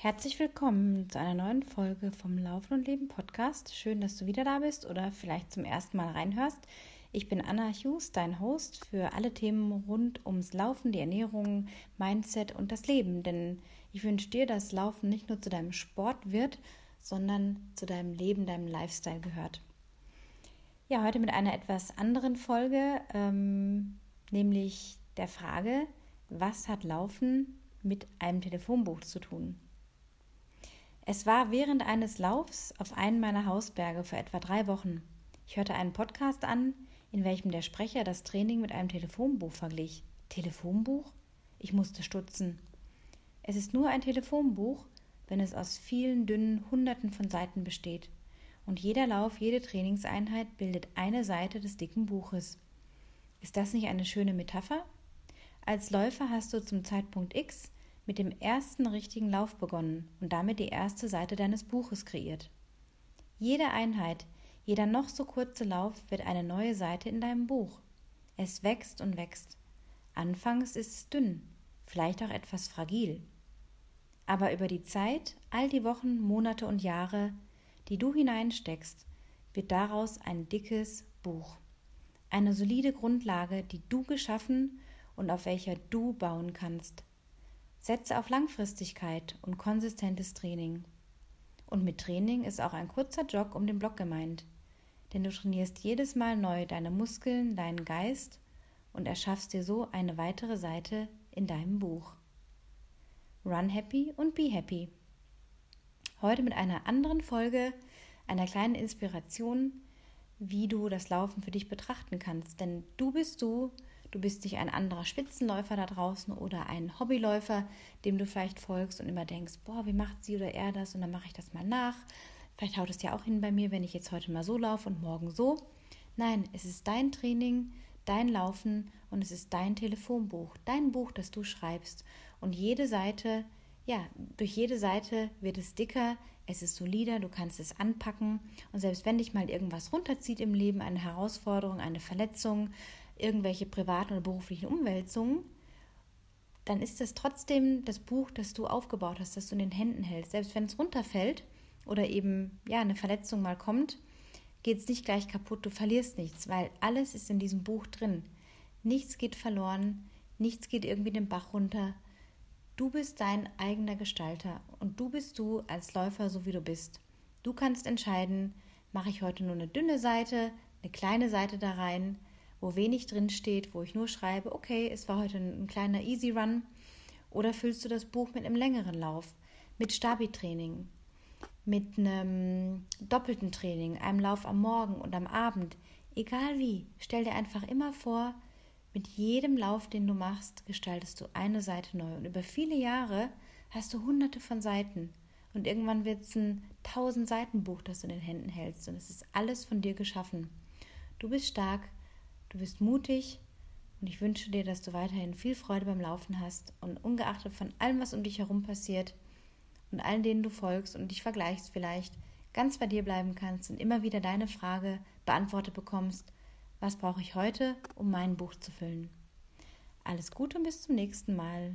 Herzlich willkommen zu einer neuen Folge vom Laufen und Leben Podcast. Schön, dass du wieder da bist oder vielleicht zum ersten Mal reinhörst. Ich bin Anna Hughes, dein Host für alle Themen rund ums Laufen, die Ernährung, Mindset und das Leben. Denn ich wünsche dir, dass Laufen nicht nur zu deinem Sport wird, sondern zu deinem Leben, deinem Lifestyle gehört. Ja, heute mit einer etwas anderen Folge, ähm, nämlich der Frage, was hat Laufen mit einem Telefonbuch zu tun? Es war während eines Laufs auf einen meiner Hausberge vor etwa drei Wochen. Ich hörte einen Podcast an, in welchem der Sprecher das Training mit einem Telefonbuch verglich. Telefonbuch? Ich musste stutzen. Es ist nur ein Telefonbuch, wenn es aus vielen dünnen Hunderten von Seiten besteht. Und jeder Lauf, jede Trainingseinheit bildet eine Seite des dicken Buches. Ist das nicht eine schöne Metapher? Als Läufer hast du zum Zeitpunkt X mit dem ersten richtigen Lauf begonnen und damit die erste Seite deines Buches kreiert. Jede Einheit, jeder noch so kurze Lauf wird eine neue Seite in deinem Buch. Es wächst und wächst. Anfangs ist es dünn, vielleicht auch etwas fragil. Aber über die Zeit, all die Wochen, Monate und Jahre, die du hineinsteckst, wird daraus ein dickes Buch. Eine solide Grundlage, die du geschaffen und auf welcher du bauen kannst. Setze auf Langfristigkeit und konsistentes Training. Und mit Training ist auch ein kurzer Jog um den Block gemeint, denn du trainierst jedes Mal neu deine Muskeln, deinen Geist und erschaffst dir so eine weitere Seite in deinem Buch. Run happy und be happy. Heute mit einer anderen Folge, einer kleinen Inspiration, wie du das Laufen für dich betrachten kannst, denn du bist du Du bist nicht ein anderer Spitzenläufer da draußen oder ein Hobbyläufer, dem du vielleicht folgst und immer denkst, boah, wie macht sie oder er das und dann mache ich das mal nach. Vielleicht haut es ja auch hin bei mir, wenn ich jetzt heute mal so laufe und morgen so. Nein, es ist dein Training, dein Laufen und es ist dein Telefonbuch, dein Buch, das du schreibst. Und jede Seite, ja, durch jede Seite wird es dicker, es ist solider, du kannst es anpacken. Und selbst wenn dich mal irgendwas runterzieht im Leben, eine Herausforderung, eine Verletzung, irgendwelche privaten oder beruflichen Umwälzungen, dann ist es trotzdem das Buch, das du aufgebaut hast, das du in den Händen hältst. Selbst wenn es runterfällt oder eben ja eine Verletzung mal kommt, geht es nicht gleich kaputt, du verlierst nichts, weil alles ist in diesem Buch drin. Nichts geht verloren, nichts geht irgendwie den Bach runter. Du bist dein eigener Gestalter und du bist du als Läufer, so wie du bist. Du kannst entscheiden, mache ich heute nur eine dünne Seite, eine kleine Seite da rein, wo wenig drin steht, wo ich nur schreibe, okay, es war heute ein, kleiner Easy Run, oder füllst du das Buch mit einem längeren Lauf, mit Stabi-Training, mit einem doppelten Training, einem Lauf am Morgen und am Abend, egal wie, stell dir einfach immer vor, mit jedem Lauf, den du machst, gestaltest du eine Seite neu. Und über viele Jahre hast du hunderte von Seiten. Und irgendwann wird es ein tausend Seiten Buch, das du in den Händen hältst. Und es ist alles von dir geschaffen. Du bist stark, Du bist mutig und ich wünsche dir, dass du weiterhin viel Freude beim Laufen hast und ungeachtet von allem, was um dich herum passiert und allen, denen du folgst und dich vergleichst vielleicht, ganz bei dir bleiben kannst und immer wieder deine Frage beantwortet bekommst, was brauche ich heute, um mein Buch zu füllen. Alles Gute und bis zum nächsten Mal.